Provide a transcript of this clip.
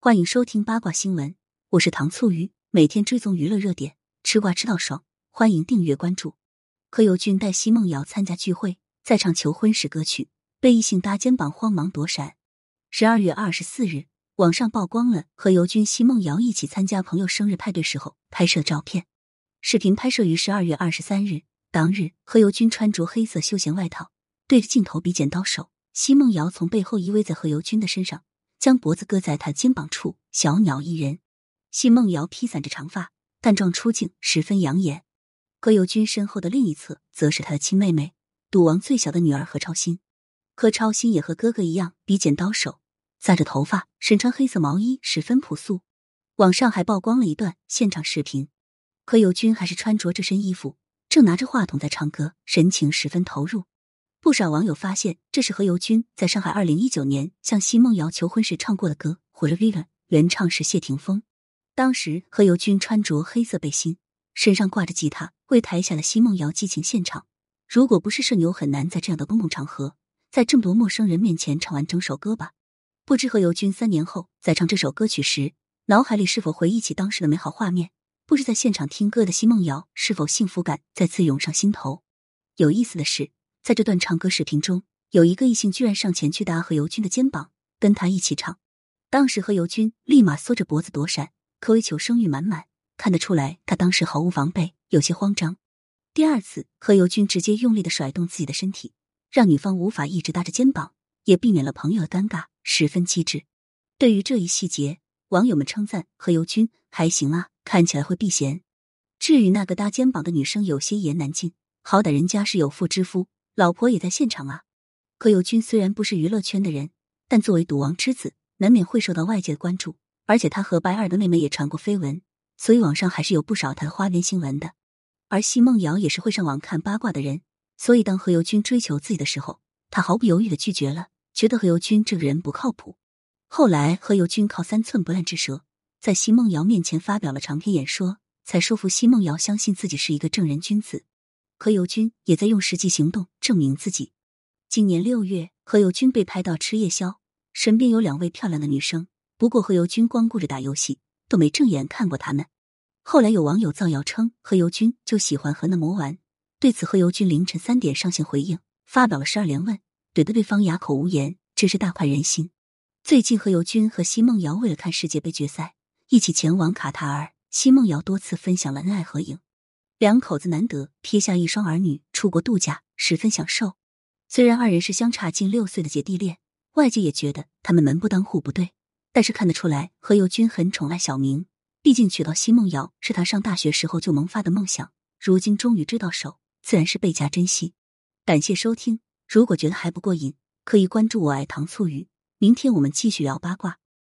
欢迎收听八卦新闻，我是糖醋鱼，每天追踪娱乐热点，吃瓜吃到爽，欢迎订阅关注。柯有君带奚梦瑶参加聚会，在唱求婚时歌曲，被异性搭肩膀，慌忙躲闪。十二月二十四日，网上曝光了何猷君、奚梦瑶一起参加朋友生日派对时候拍摄照片。视频拍摄于十二月二十三日，当日何猷君穿着黑色休闲外套，对着镜头比剪刀手，奚梦瑶从背后依偎在何猷君的身上。将脖子搁在他肩膀处，小鸟依人。奚梦瑶披散着长发，淡妆出镜，十分养眼。何猷君身后的另一侧，则是他的亲妹妹，赌王最小的女儿何超欣。何超欣也和哥哥一样，比剪刀手，扎着头发，身穿黑色毛衣，十分朴素。网上还曝光了一段现场视频，何猷君还是穿着这身衣服，正拿着话筒在唱歌，神情十分投入。不少网友发现，这是何猷君在上海二零一九年向奚梦瑶求婚时唱过的歌《火热 Viva》，原唱是谢霆锋。当时何猷君穿着黑色背心，身上挂着吉他，为台下的奚梦瑶激情献唱。如果不是社牛，很难在这样的公共场合，在这么多陌生人面前唱完整首歌吧？不知何猷君三年后在唱这首歌曲时，脑海里是否回忆起当时的美好画面？不知在现场听歌的奚梦瑶是否幸福感再次涌上心头？有意思的是。在这段唱歌视频中，有一个异性居然上前去搭何猷君的肩膀，跟他一起唱。当时何猷君立马缩着脖子躲闪，可谓求生欲满满。看得出来，他当时毫无防备，有些慌张。第二次，何猷君直接用力的甩动自己的身体，让女方无法一直搭着肩膀，也避免了朋友的尴尬，十分机智。对于这一细节，网友们称赞何猷君还行啊，看起来会避嫌。至于那个搭肩膀的女生，有些言难尽，好歹人家是有妇之夫。老婆也在现场啊！何猷君虽然不是娱乐圈的人，但作为赌王之子，难免会受到外界的关注。而且他和白二的妹妹也传过绯闻，所以网上还是有不少他的花边新闻的。而奚梦瑶也是会上网看八卦的人，所以当何猷君追求自己的时候，他毫不犹豫的拒绝了，觉得何猷君这个人不靠谱。后来何猷君靠三寸不烂之舌，在奚梦瑶面前发表了长篇演说，才说服奚梦瑶相信自己是一个正人君子。何猷君也在用实际行动证明自己。今年六月，何猷君被拍到吃夜宵，身边有两位漂亮的女生。不过何猷君光顾着打游戏，都没正眼看过他们。后来有网友造谣称何猷君就喜欢和那魔玩。对此，何猷君凌晨三点上线回应，发表了十二连问，怼得对方哑口无言，真是大快人心。最近，何猷君和奚梦瑶为了看世界杯决赛，一起前往卡塔尔。奚梦瑶多次分享了恩爱合影。两口子难得撇下一双儿女出国度假，十分享受。虽然二人是相差近六岁的姐弟恋，外界也觉得他们门不当户不对，但是看得出来何猷君很宠爱小明。毕竟娶到奚梦瑶是他上大学时候就萌发的梦想，如今终于追到手，自然是倍加珍惜。感谢收听，如果觉得还不过瘾，可以关注我爱糖醋鱼。明天我们继续聊八卦。